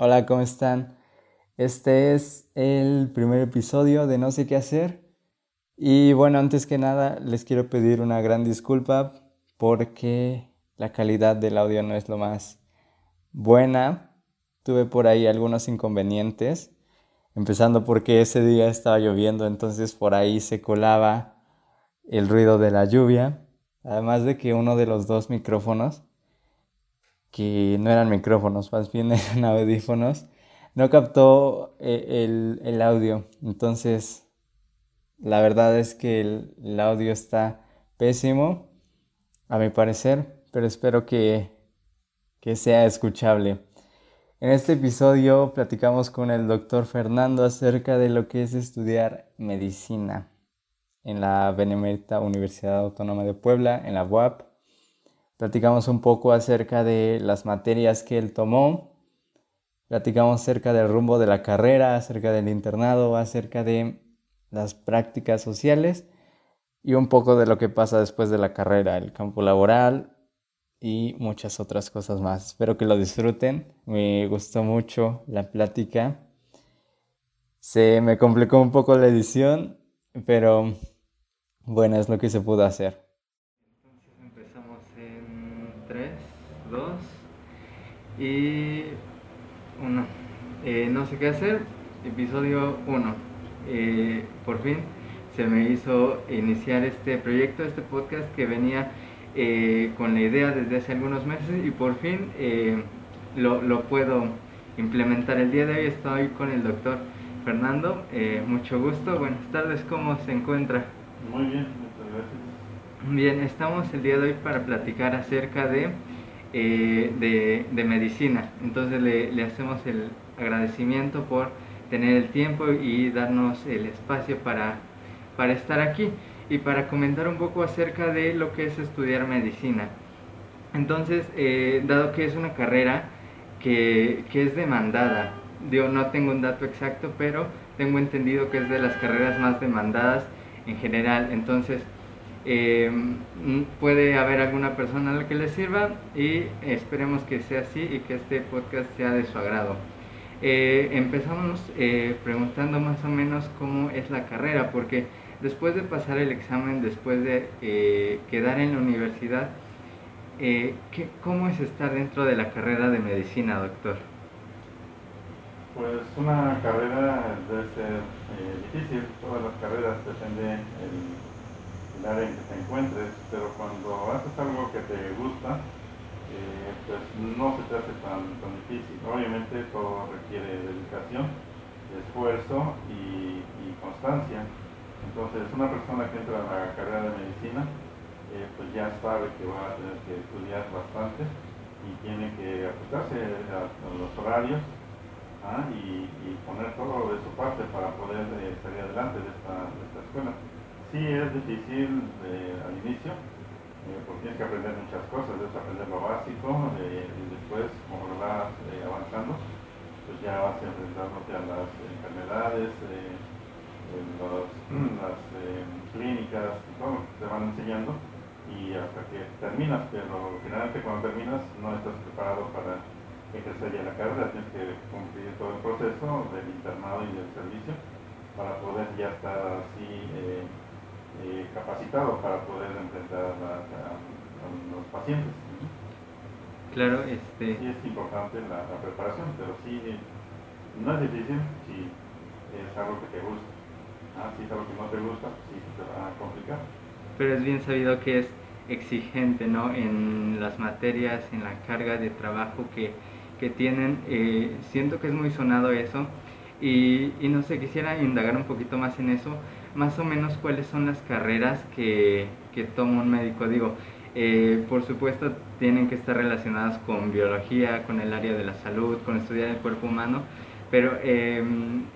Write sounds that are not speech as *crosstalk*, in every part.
Hola, ¿cómo están? Este es el primer episodio de No sé qué hacer. Y bueno, antes que nada, les quiero pedir una gran disculpa porque la calidad del audio no es lo más buena. Tuve por ahí algunos inconvenientes, empezando porque ese día estaba lloviendo, entonces por ahí se colaba el ruido de la lluvia. Además de que uno de los dos micrófonos que no eran micrófonos, más bien *laughs* eran audífonos, no captó eh, el, audio. Entonces, la verdad es que el, audio está pésimo, a mi parecer, pero espero que, que sea escuchable. En este episodio platicamos con el doctor Fernando acerca de lo que es estudiar medicina en la Benemérita Universidad Autónoma de Puebla, en la UAP. Platicamos un poco acerca de las materias que él tomó. Platicamos acerca del rumbo de la carrera, acerca del internado, acerca de las prácticas sociales y un poco de lo que pasa después de la carrera, el campo laboral y muchas otras cosas más. Espero que lo disfruten. Me gustó mucho la plática. Se me complicó un poco la edición, pero bueno, es lo que se pudo hacer. Y 1. Eh, no sé qué hacer, episodio 1. Eh, por fin se me hizo iniciar este proyecto, este podcast que venía eh, con la idea desde hace algunos meses y por fin lo, lo, puedo implementar. El día de hoy estoy con el doctor Fernando, mucho gusto, buenas tardes, ¿cómo se encuentra? Muy bien, muchas gracias. Bien, estamos el día de hoy para platicar acerca de, eh, de, medicina. Entonces le, hacemos el agradecimiento por tener el tiempo y darnos el espacio para, para estar aquí y para comentar un poco acerca de lo que es estudiar medicina. Entonces, eh, dado que es una carrera que, que es demandada, yo no tengo un dato exacto, pero tengo entendido que es de las carreras más demandadas en general. Entonces, eh, puede haber alguna persona a la que le sirva y esperemos que sea así y que este podcast sea de su agrado. Eh, empezamos eh, preguntando más o menos cómo es la carrera, porque después de pasar el examen, después de quedar en la universidad, ¿cómo es estar dentro de la carrera de medicina, doctor? Pues una carrera debe ser difícil, todas las carreras dependen el área en que te encuentres, pero cuando haces algo que te gusta, eh, pues no se te hace tan, tan, difícil. Obviamente todo requiere dedicación, esfuerzo y, constancia. Entonces una persona que entra a la carrera de medicina, eh, pues ya sabe que va a tener que estudiar bastante y tiene que ajustarse a, los horarios ¿ah? y, poner todo de su parte para poder eh, salir adelante de esta, de esta escuela. Sí, es difícil al inicio, eh, porque tienes que aprender muchas cosas, debes aprender lo básico y después, como vas eh, avanzando, pues ya vas enfrentándote a las enfermedades, eh, las clínicas, todo lo te van enseñando y hasta que terminas, pero generalmente cuando terminas no estás preparado para ejercer ya la carrera, tienes que cumplir todo el proceso del internado y del servicio para poder ya estar así eh, capacitado para poder enfrentar a, los pacientes. Claro, este... Sí es importante la, preparación, pero sí, no es difícil si es algo que te gusta. Ah, si es algo que no te gusta, sí te va a complicar. Pero es bien sabido que es exigente, ¿no? En las materias, en la carga de trabajo que, que tienen. Eh, siento que es muy sonado eso. Y, y no sé, quisiera indagar un poquito más en eso más o menos cuáles son las carreras que, que toma un médico. Digo, eh, por supuesto tienen que estar relacionadas con biología, con el área de la salud, con estudiar el cuerpo humano, pero eh,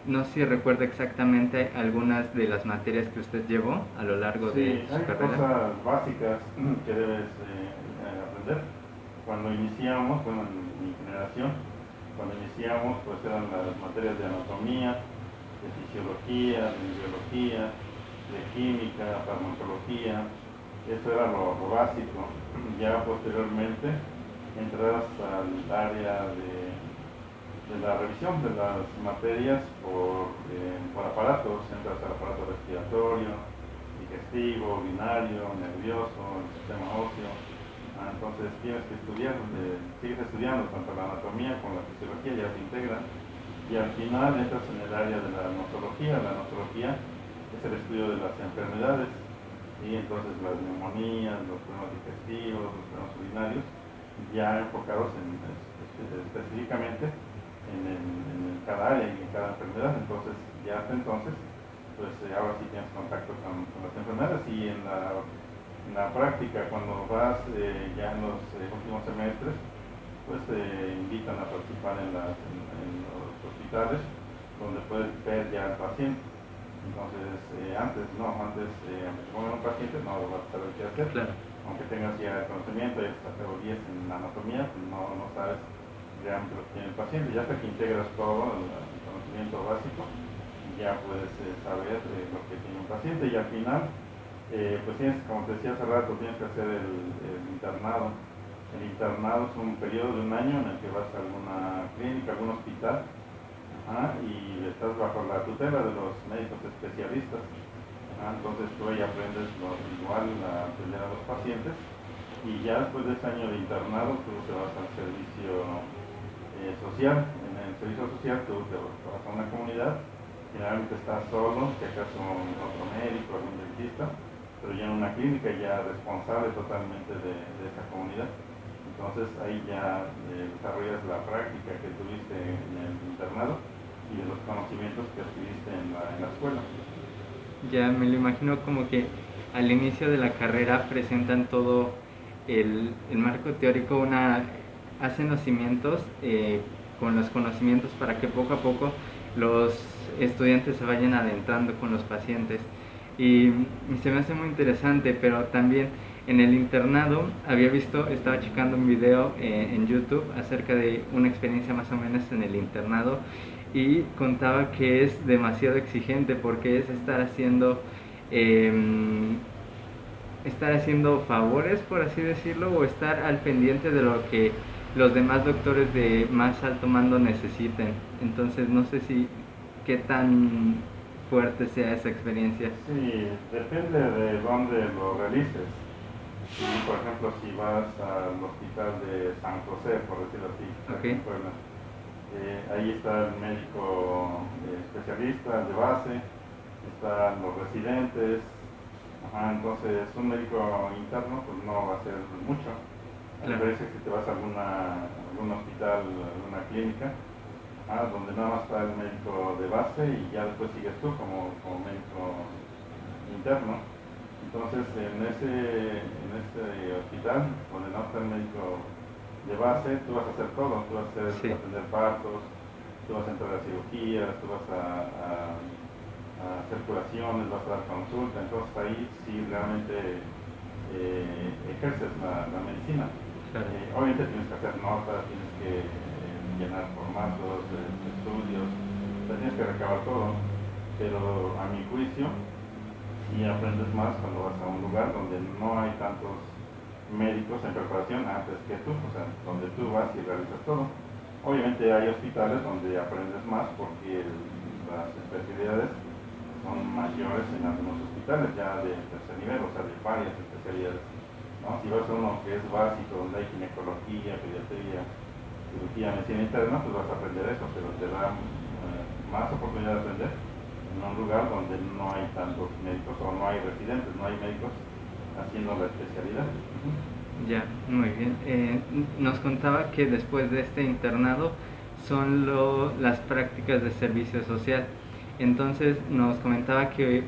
no sé si recuerda exactamente algunas de las materias que usted llevó a lo largo de su hay carrera. cosas básicas que debes eh, aprender. Cuando iniciamos, bueno, en mi generación, cuando iniciamos, pues eran las materias de anatomía, de fisiología, de biología, de química, farmacología, eso era lo, básico. *clears throat* Ya posteriormente entras al área de, del la revisión de las materias por, eh, por aparatos, entras al aparato respiratorio, digestivo, binario, nervioso, el sistema óseo. Ah, entonces tienes que estudiar, eh, sigues estudiando tanto la anatomía como la fisiología, ya se integran. Y al final entras en el área de la nosología. La nosología es el estudio de las enfermedades y entonces las neumonías, los problemas digestivos, los problemas urinarios, ya enfocados en, específicamente en, cada área y en cada enfermedad. Entonces, ya hasta entonces, pues eh, ahora sí tienes contacto con, las enfermedades y en la, práctica, cuando vas eh, ya en los eh, últimos semestres, pues te invitan a participar en, los hospitales donde puedes ver ya al paciente. Entonces, antes, no, antes, pongan un paciente, no lo vas a saber qué hacer. Aunque tengas ya el conocimiento y estas teorías en anatomía, pues no, no sabes realmente lo que tiene el paciente. Ya hasta que integras todo el, conocimiento básico, ya puedes eh, saber eh, lo que tiene un paciente y al final, eh, pues tienes, como te decía hace rato, tienes que hacer el, internado. El internado es un periodo de un año en el que vas a alguna clínica, algún hospital, y estás bajo la tutela de los médicos especialistas. entonces tú ahí aprendes lo igual a atender a los pacientes y ya después de ese año de internado tú te vas al servicio eh, social. En el servicio social tú te vas a una comunidad, generalmente estás solo, si acaso otro médico, algún dentista, pero ya en una clínica ya responsable totalmente de, esa comunidad. Entonces ahí ya eh, desarrollas la práctica que tuviste en el internado y los conocimientos que adquiriste en la, escuela. Ya me lo imagino como que al inicio de la carrera presentan todo el, el marco teórico, una hacen los cimientos eh, con los conocimientos para que poco a poco los estudiantes se vayan adentrando con los pacientes. Y, se me hace muy interesante, pero también en el internado había visto, estaba checando un video eh, en YouTube acerca de una experiencia más o menos en el internado y contaba que es demasiado exigente porque es estar haciendo em, estar haciendo favores por así decirlo o estar al pendiente de lo que los demás doctores de más alto mando necesiten. Entonces no sé si qué tan fuerte sea esa experiencia. Sí, depende de dónde lo realices. Por ejemplo, si vas al hospital de San José, por decirlo así, eh, ahí está el médico eh, especialista, de base, están los residentes, entonces un médico interno pues no va a hacer mucho. Me parece que te vas a alguna, algún hospital, alguna clínica, ah, donde nada más está el médico de base y ya después sigues tú como, como médico interno. Entonces, en ese, en ese hospital, donde no está el médico de base, tú vas a hacer todo, tú vas a, hacer, atender partos, tú vas a entrar a cirugías, tú vas a, hacer curaciones, vas a dar consulta, entonces ahí sí realmente eh, ejerces la medicina. Eh, obviamente tienes que hacer notas, tienes que eh, llenar formatos, de estudios, tienes que recabar todo, pero a mi juicio, si aprendes más cuando vas a un lugar donde no hay tantos médicos en preparación antes que tú, o sea, donde tú vas y realizas todo. Obviamente hay hospitales donde aprendes más porque las especialidades son mayores en algunos hospitales ya de tercer nivel, o sea, de varias especialidades. Si vas a uno que es básico, donde hay ginecología, pediatría, cirugía, medicina interna, pues vas a aprender eso, pero te da eh, más oportunidad de aprender en un lugar donde no hay tantos médicos o no hay residentes, no hay médicos haciendo la especialidad. Ya, muy bien. Eh, nos contaba que después de este internado son lo, las prácticas de servicio social. Entonces nos comentaba que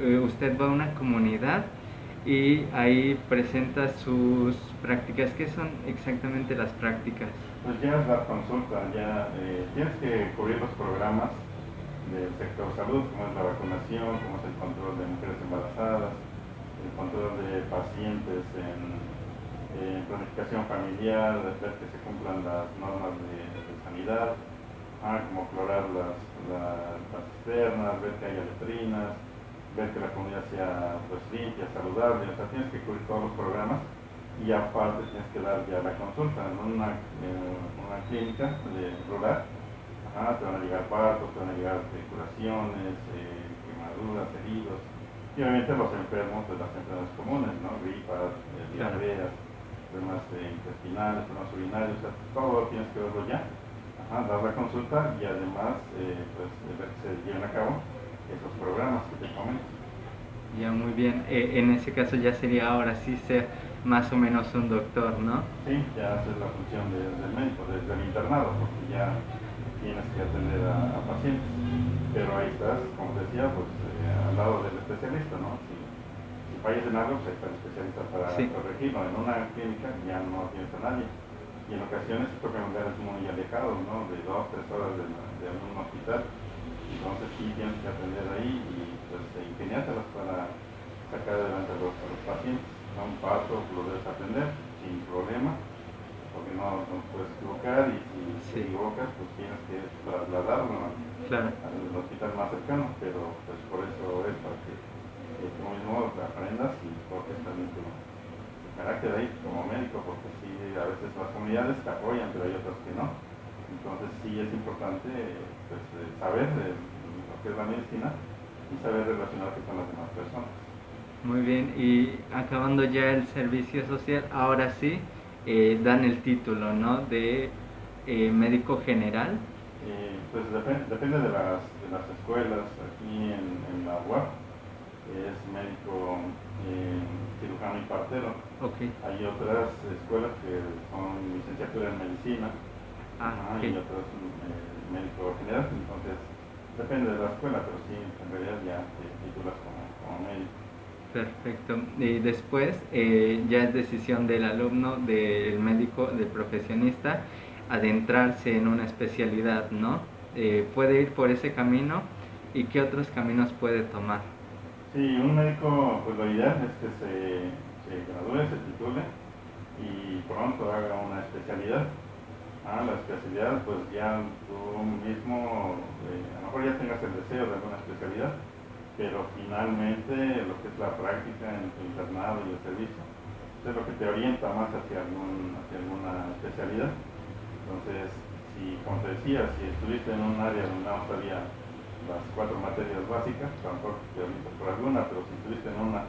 eh, usted va a una comunidad y ahí presenta sus prácticas. ¿Qué son exactamente las prácticas? Pues ya es la consulta, ya eh, tienes que cubrir los programas del sector salud, como es la vacunación, como es el control de mujeres embarazadas, el control de pacientes en, planificación familiar, ver que se cumplan las normas de, sanidad, ah, como clorar las, las, las cisternas, ver que haya letrinas, ver que la comunidad sea pues, limpia, saludable, o sea, tienes que cubrir todos los programas y aparte tienes que dar ya la consulta en una, una clínica de rural, Ah, te van a llegar partos, te van a llegar curaciones, eh, quemaduras, heridos. Y obviamente los enfermos de las enfermedades comunes, ¿no? Gripas, eh, diarreas, problemas intestinales, problemas urinarios, o sea, todo tienes que verlo ya. Ajá, dar la consulta y además pues, ver que se lleven a cabo esos programas que te comento. Ya, muy bien. en ese caso ya sería ahora sí ser más o menos un doctor, ¿no? Sí, ya haces la función del médico, desde el internado, porque ya tienes que atender a, pacientes. Pero ahí estás, como decía, pues eh, al lado del especialista, ¿no? Si, si fallas en algo, pues está el especialista para corregirlo. En una clínica ya no tienes a nadie. Y en ocasiones esto toca lugares muy alejados, ¿no? De dos, tres horas de, de un hospital. Entonces sí tienes que atender ahí y pues ingeniártelas para sacar adelante a los pacientes a un paso lo debes aprender sin problema, porque no, no puedes equivocar y si te equivocas, pues tienes que trasladarlo al hospital más cercano, pero pues por eso es para que tú mismo aprendas y porque también tu, carácter ahí como médico, porque sí, a veces las comunidades te apoyan, pero hay otras que no. Entonces sí es importante pues, eh, saber lo que es la medicina y saber relacionarte con las demás personas. Muy bien, y acabando ya el servicio social, ahora sí eh, dan el título, ¿no? De eh, médico general. Eh, pues depende, de, las, de las escuelas. Aquí en, la UAP es médico cirujano y partero. Okay. Hay otras escuelas que son licenciatura en medicina ah, y otras médico general. Entonces depende de la escuela, pero sí, en realidad ya te titulas como médico. Perfecto. Y después eh, ya es decisión del alumno, del médico, del profesionista, adentrarse en una especialidad, ¿no? Eh, puede ir por ese camino y qué otros caminos puede tomar. Sí, un médico, pues lo ideal es que se, se gradúe, se titule y pronto haga una especialidad. Ah, la especialidad, pues ya tú mismo, eh, a lo mejor ya tengas el deseo de alguna especialidad, pero finalmente lo que es la práctica en tu internado y el servicio es lo que te orienta más hacia, algún, hacia alguna especialidad. Entonces, si, como te decía, si estuviste en un área donde no sabía las cuatro materias básicas, tampoco te orientas por alguna, pero si estuviste en una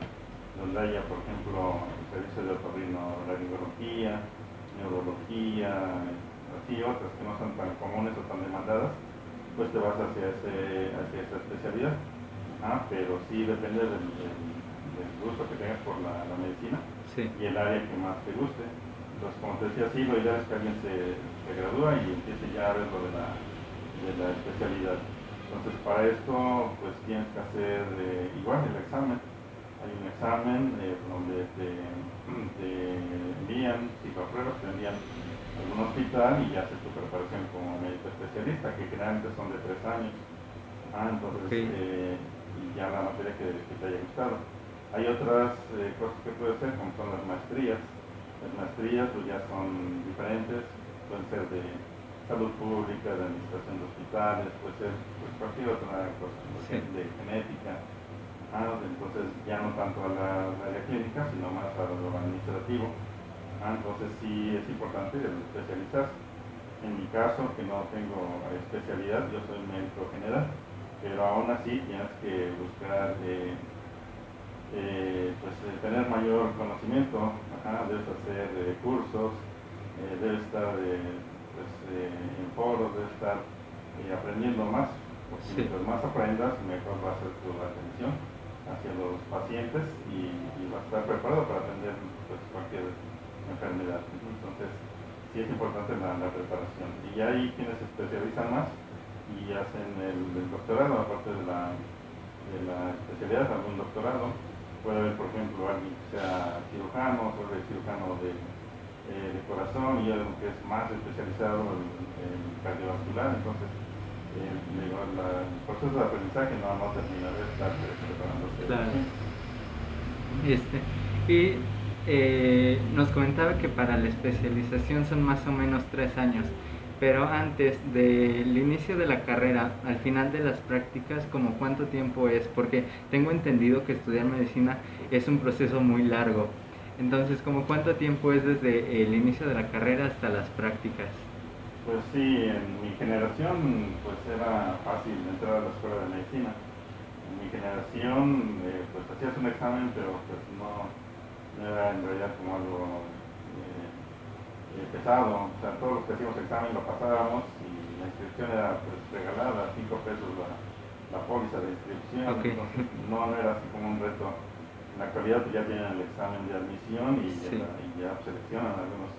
donde haya, por ejemplo, el servicio de otorrino, la neurología, así otras que no son tan comunes o tan demandadas, pues te vas hacia, ese, hacia esa especialidad. Ah, pero sí depende del, gusto que tengas por la, medicina y el área que más te guste. Entonces, como te decía, sí, lo ideal es que alguien se, se gradúa y empiece ya a ver lo de la, de la especialidad. Entonces, para esto, pues tienes que hacer eh, igual el examen. Hay un examen eh, donde te, te envían, si lo apruebas, te envían a algún hospital y ya haces tu preparación como médico especialista, que generalmente son de tres años. Ah, entonces, eh, ya la materia que, te haya gustado. Hay otras eh, cosas que puedes hacer, como son las maestrías. Las maestrías pues ya son diferentes, pueden ser de salud pública, de administración de hospitales, puede ser pues, cualquier otra cosa, de genética. Ah, entonces ya no tanto a la, área clínica, sino más a lo administrativo. Ah, entonces sí es importante especializarse. En mi caso, que no tengo especialidad, yo soy médico general pero aún así tienes que buscar eh, eh, pues, eh, tener mayor conocimiento, debes hacer cursos, debes estar pues, en foros, debes estar aprendiendo más, porque mientras más aprendas, mejor va a ser tu atención hacia los pacientes y, vas a estar preparado para atender pues, cualquier enfermedad. Entonces, sí es importante la, la preparación. Y ahí quienes se especializan más, y hacen el, doctorado, aparte de la, de la especialidad, algún doctorado. Puede haber, por ejemplo, alguien que sea cirujano, puede cirujano de, eh, de corazón y algo que es más especializado en, cardiovascular. Entonces, eh, el proceso de aprendizaje no, no termina de estar preparándose. Este, y eh, nos comentaba que para la especialización son más o menos tres años pero antes del inicio de la carrera, al final de las prácticas, ¿como cuánto tiempo es? Porque tengo entendido que estudiar medicina es un proceso muy largo. Entonces, ¿como cuánto tiempo es desde el inicio de la carrera hasta las prácticas? Pues sí, en mi generación pues era fácil entrar a la escuela de medicina. En mi generación eh, pues hacías un examen pero pues no, era en realidad como algo eh, pesado. O sea, todos los que hacíamos examen lo pasábamos y la inscripción era pues regalada, 5 pesos la, la póliza de inscripción. Entonces no, era así como un reto. En la actualidad pues, ya tienen el examen de admisión y, ya, y ya seleccionan algunos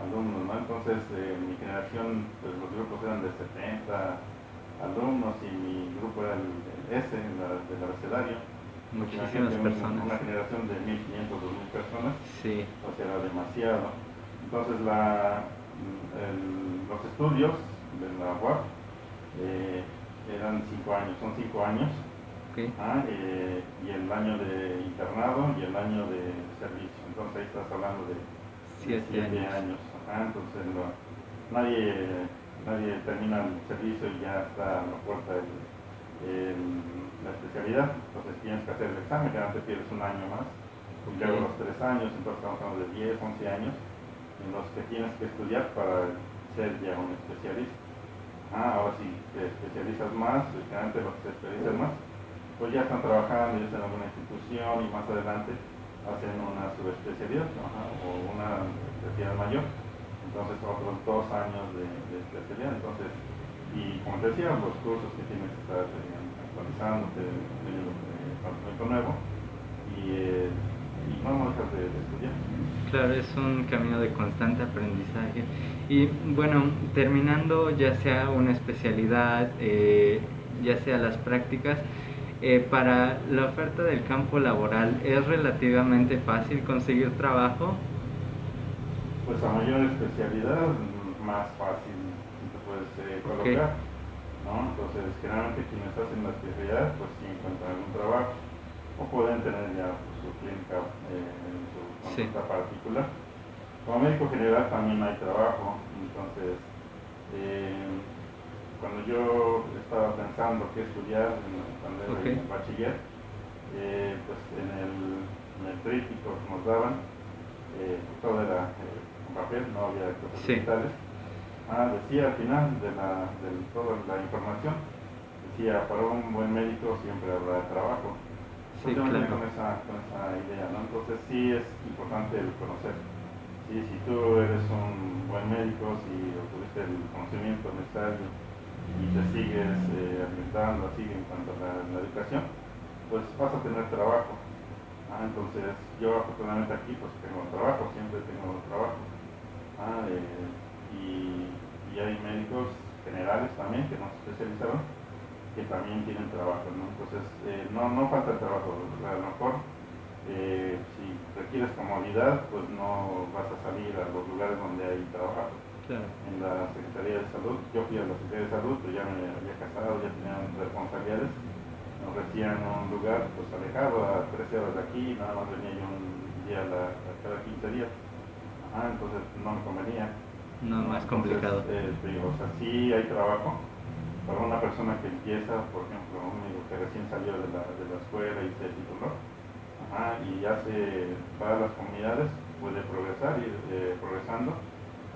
alumnos, ¿no? Entonces, eh, mi generación, pues los grupos eran de 70 alumnos y mi grupo era el, S, la, del abecedario. Muchísimas personas. Una, generación de 1.500, 2.000 personas. Sí. O sea, era demasiado. Entonces, la, los estudios de la UAP eh, eran 5 años, son 5 años. Okay. Ah, eh, y el año de internado y el año de servicio. Entonces ahí estás hablando de 7 años entonces nadie, nadie termina el servicio y ya está a la puerta la especialidad, entonces tienes que hacer el examen, que antes pierdes un año más, luego los tres años, entonces estamos hablando de 10, 11 años, en los que tienes que estudiar para ser ya un especialista. Ah, ahora si te especializas más, que se especializan más, pues ya están trabajando, ya están en alguna institución y más adelante hacen una subespecialidad o una especialidad mayor entonces otros dos años de, especialidad, entonces, y como te decía, los cursos que tienes que estar eh, actualizando, teniendo eh, conocimiento nuevo, y, eh, y no dejar de, estudiar. Claro, es un camino de constante aprendizaje. Y bueno, terminando ya sea una especialidad, ya sea las prácticas, para la oferta del campo laboral, ¿es relativamente fácil conseguir trabajo? pues a mayor especialidad, más fácil te puedes eh, colocar. ¿no? Entonces, generalmente quienes hacen la especialidad, pues sí encuentran un trabajo o pueden tener ya su clínica eh, en su consulta particular. Como médico general también hay trabajo, entonces eh, cuando yo estaba pensando qué estudiar cuando era okay. bachiller, pues en el, en el tríptico que nos daban, todo era papel, no había cosas digitales. Ah, decía al final de, la, de toda la información, decía, para un buen médico siempre habrá trabajo. Sí, claro. con, esa, con esa idea, ¿no? Entonces sí es importante el conocer. Sí, si tú eres un buen médico, si obtuviste el conocimiento necesario y te sigues eh, alimentando así en cuanto a la, la educación, pues vas a tener trabajo. Ah, entonces yo afortunadamente aquí pues tengo trabajo, siempre tengo trabajo. Ah, eh, y, hay médicos generales también que no se especializaron que también tienen trabajo, ¿no? Entonces, eh, no, no falta el trabajo, a lo mejor eh, si requieres comodidad, pues no vas a salir a los lugares donde hay trabajo. En la Secretaría de Salud, yo fui a la Secretaría de Salud, pero ya me había casado, ya tenía responsabilidades, me ofrecían un lugar pues alejado a 13 horas de aquí, nada más venía yo un día a cada 15 días Ah, entonces no me convenía. No, más complicado. Eh, o sea, sí hay trabajo para una persona que empieza, por ejemplo, un amigo que recién salió de la, de la escuela y se tituló, y hace para las comunidades, puede progresar, ir eh, progresando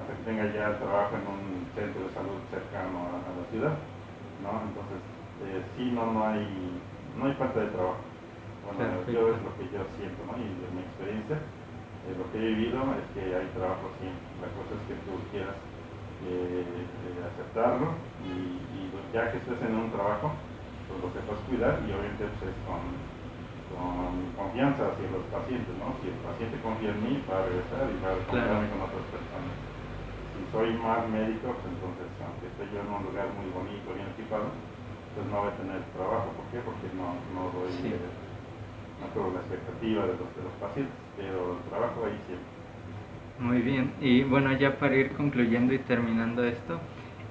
hasta que tenga ya trabajo en un centro de salud cercano a, la ciudad, ¿no? Entonces, eh, sí, no, no hay, no hay falta de trabajo. Bueno, yo es lo que yo siento, ¿no? Y de mi experiencia, eh, lo que he vivido es que hay trabajo siempre. La cosa es que tú quieras aceptarlo y, ya que estés en un trabajo, pues lo sepas cuidar y obviamente pues, es con, confianza hacia los pacientes, ¿no? Si el paciente confía en mí, va a regresar y va a confiarme con otras personas. Si soy más médico, pues entonces, aunque esté yo en un lugar muy bonito, bien equipado, pues no voy a tener trabajo. ¿Por qué? Porque no, no doy no la expectativa de los, de los pacientes, pero el trabajo ahí siempre. Muy bien, y bueno, ya para ir concluyendo y terminando esto,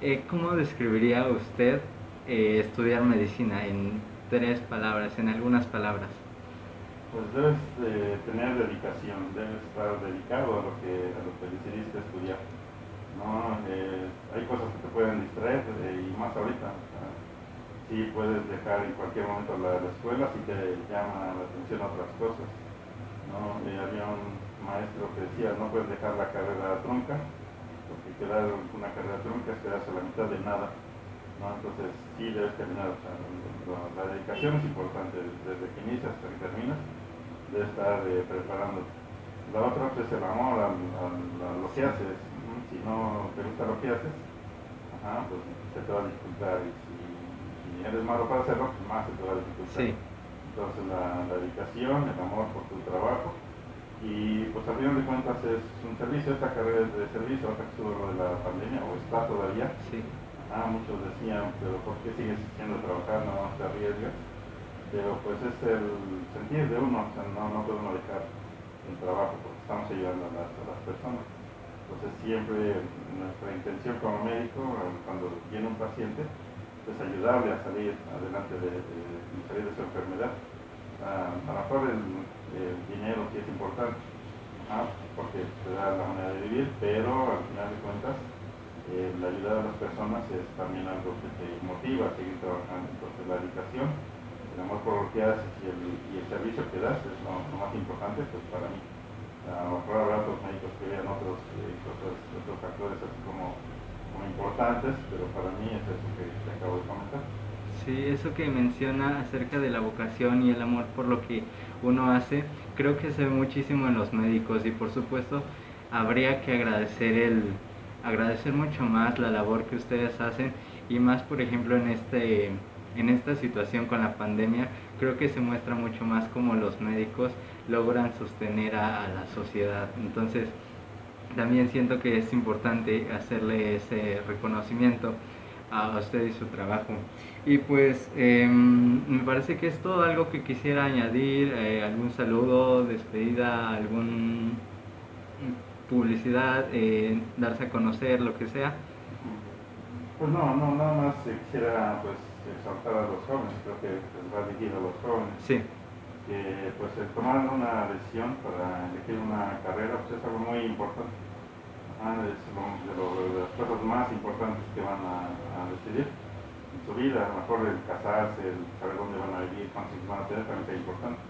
eh, ¿cómo describiría usted eh, estudiar medicina en tres palabras, en algunas palabras? Pues debes eh, tener dedicación, debes estar dedicado a lo que, a lo que decidiste estudiar. ¿no? hay cosas que te pueden distraer y más ahorita sí puedes dejar en cualquier momento la, escuela si te llama la atención otras cosas. ¿no? había maestro que decía, no puedes dejar la carrera trunca, porque quedar una carrera trunca es quedarse a la mitad de nada, ¿no? Entonces sí debes terminar, o sea, la dedicación es importante, desde que inicias hasta que terminas, debes estar eh, preparando. La otra pues, es el amor a, lo que haces, si no te gusta lo que haces, pues se te va a dificultar y si, eres malo para hacerlo, pues más se te va a dificultar. Entonces la, dedicación, el amor por tu trabajo y pues al final de cuentas es un servicio, esta carrera es de servicio, ahora que estuvo lo de la pandemia o está todavía. Sí. Ah, muchos decían, pero ¿por qué sigues siendo trabajar? No te arriesgas. Pero pues es el sentir de uno, o sea, no, no podemos dejar el trabajo porque estamos ayudando a las, a las personas. Entonces siempre nuestra intención como médico, cuando viene un paciente, pues ayudarle a salir adelante de, salir de su enfermedad. a lo mejor el, dinero sí es importante, porque te da la manera de vivir, pero al final de cuentas eh, la ayuda de las personas es también algo que te motiva a seguir trabajando. Entonces la dedicación, el amor por lo que haces y el, el servicio que das es lo, más importante pues, para mí. A lo mejor habrá otros médicos que vean otros, eh, otros factores así como muy importantes, pero para mí es eso que te acabo de comentar. Sí, eso que menciona acerca de la vocación y el amor por lo que uno hace, creo que se ve muchísimo en los médicos y por supuesto habría que agradecer el agradecer mucho más la labor que ustedes hacen y más por ejemplo en este en esta situación con la pandemia creo que se muestra mucho más cómo los médicos logran sostener a la sociedad entonces también siento que es importante hacerle ese reconocimiento a usted y su trabajo. Y pues em, me parece que es todo algo que quisiera añadir, eh, algún saludo, despedida, algún publicidad, eh, darse a conocer, lo que sea. Pues no, no, nada más quisiera pues exaltar a los jóvenes, creo que va dirigido a los jóvenes. Sí. Que pues el tomar una decisión para elegir una carrera pues es algo muy importante es de, las cosas más importantes que van a, decidir en su vida. A lo mejor el casarse, el saber dónde van a vivir, cuántos hijos van a tener, también es importante.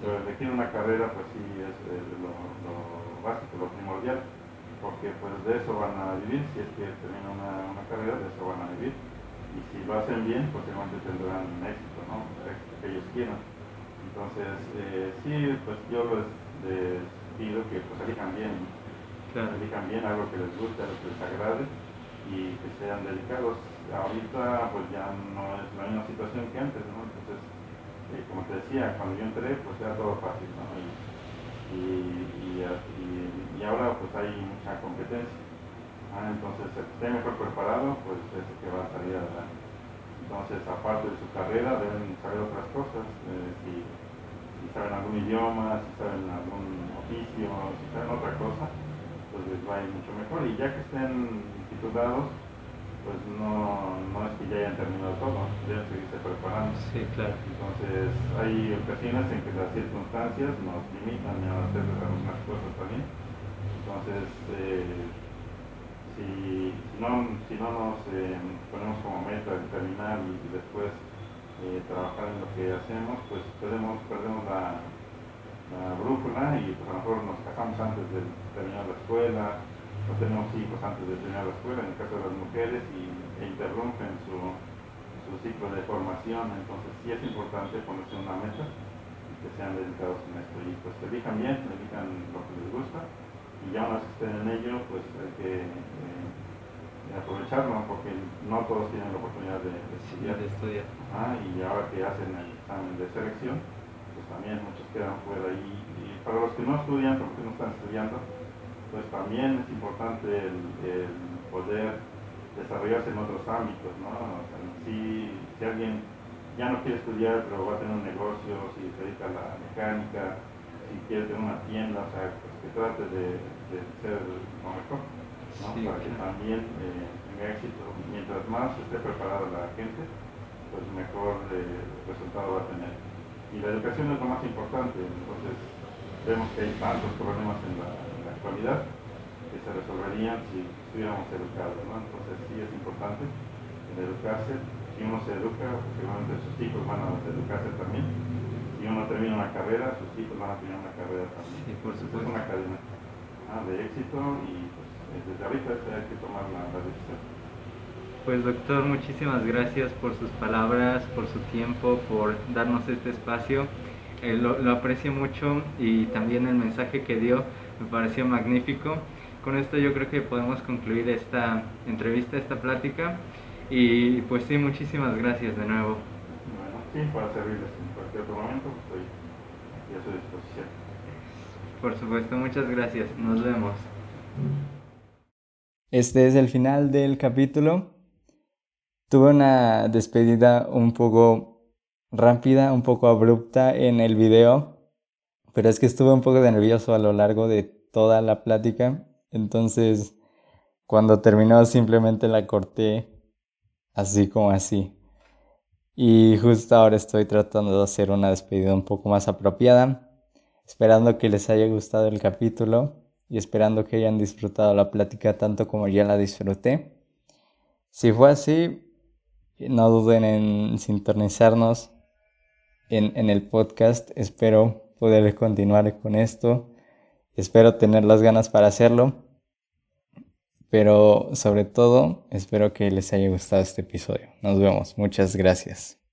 Pero elegir una carrera, pues sí, es, lo, básico, lo primordial, porque pues de eso van a vivir, si es que terminan una, una carrera, de eso van a vivir. Y si lo hacen bien, pues seguramente tendrán éxito, ¿no? El éxito que ellos quieran. Entonces, eh, sí, pues yo les, pido que pues elijan bien claro. dedican bien algo que les guste, a lo que les agrade y que sean dedicados. Ahorita pues ya no es la misma situación que antes, ¿no? Entonces, eh, como te decía, cuando yo entré pues era todo fácil, ¿no? Y, y, ahora pues hay mucha competencia. Ah, entonces, el que esté mejor preparado, pues es el que va a salir adelante. Entonces, aparte de su carrera, deben saber otras cosas. Eh, si, si saben algún idioma, si saben algún oficio, si saben otra cosa, pues les va a ir mucho mejor. Y ya que estén titulados, pues no, no es que ya hayan terminado todo, deben seguirse preparando. Sí, claro. Entonces hay ocasiones en que las circunstancias nos limitan a hacer algunas cosas también. Entonces, eh, si, no, si no nos eh, ponemos como meta el terminar y, después eh, trabajar en lo que hacemos, pues perdemos, perdemos la, la brújula y pues a lo mejor nos casamos antes de terminar la escuela, no tenemos hijos antes de terminar la escuela, en el caso de las mujeres, y, e interrumpen su, su ciclo de formación, entonces sí es importante ponerse una meta y que sean dedicados en esto. Y pues elijan bien, elijan lo que les gusta. Y ya una vez que estén en ello pues hay que eh, aprovecharlo porque no todos tienen la oportunidad de, estudiar. Ah, y ahora que hacen el examen de selección, pues también muchos quedan fuera y, para los que no estudian, porque no están estudiando, pues también es importante el, poder desarrollarse en otros ámbitos, ¿no? si, alguien ya no quiere estudiar, pero va a tener un negocio, si se dedica a la mecánica, si quiere tener una tienda, o sea, pues que trate de, ser lo mejor, ¿no? para que también eh, tenga éxito. Mientras más esté preparada la gente, pues mejor eh, resultado va a tener y la educación es lo más importante. Entonces, vemos que hay tantos problemas en la, actualidad que se resolverían si estuviéramos educados. ¿no? Entonces, sí es importante el educarse. Si uno se educa, seguramente sus hijos van a educarse también. Si uno termina una carrera, sus hijos van a terminar una carrera también. Sí, por supuesto. Es una cadena. ah, de éxito y pues desde ahorita hay que tomar la, la decisión. Pues doctor, muchísimas gracias por sus palabras, por su tiempo, por darnos este espacio. Eh, lo, lo, aprecio mucho y también el mensaje que dio me pareció magnífico. Con esto yo creo que podemos concluir esta entrevista, esta plática. Y pues sí, muchísimas gracias de nuevo. Bueno, sí, para servirles en cualquier otro momento, estoy aquí a su disposición. Por supuesto, muchas gracias. Nos vemos. Este es el final del capítulo. Tuve una despedida un poco rápida, un poco abrupta en el video, pero es que estuve un poco nervioso a lo largo de toda la plática, entonces cuando terminó simplemente la corté así como así. Y justo ahora estoy tratando de hacer una despedida un poco más apropiada, esperando que les haya gustado el capítulo y esperando que hayan disfrutado la plática tanto como yo la disfruté. Si fue así, no duden en sintonizarnos en, en el podcast. Espero poder continuar con esto. Espero tener las ganas para hacerlo. Pero sobre todo, espero que les haya gustado este episodio. Nos vemos. Muchas gracias.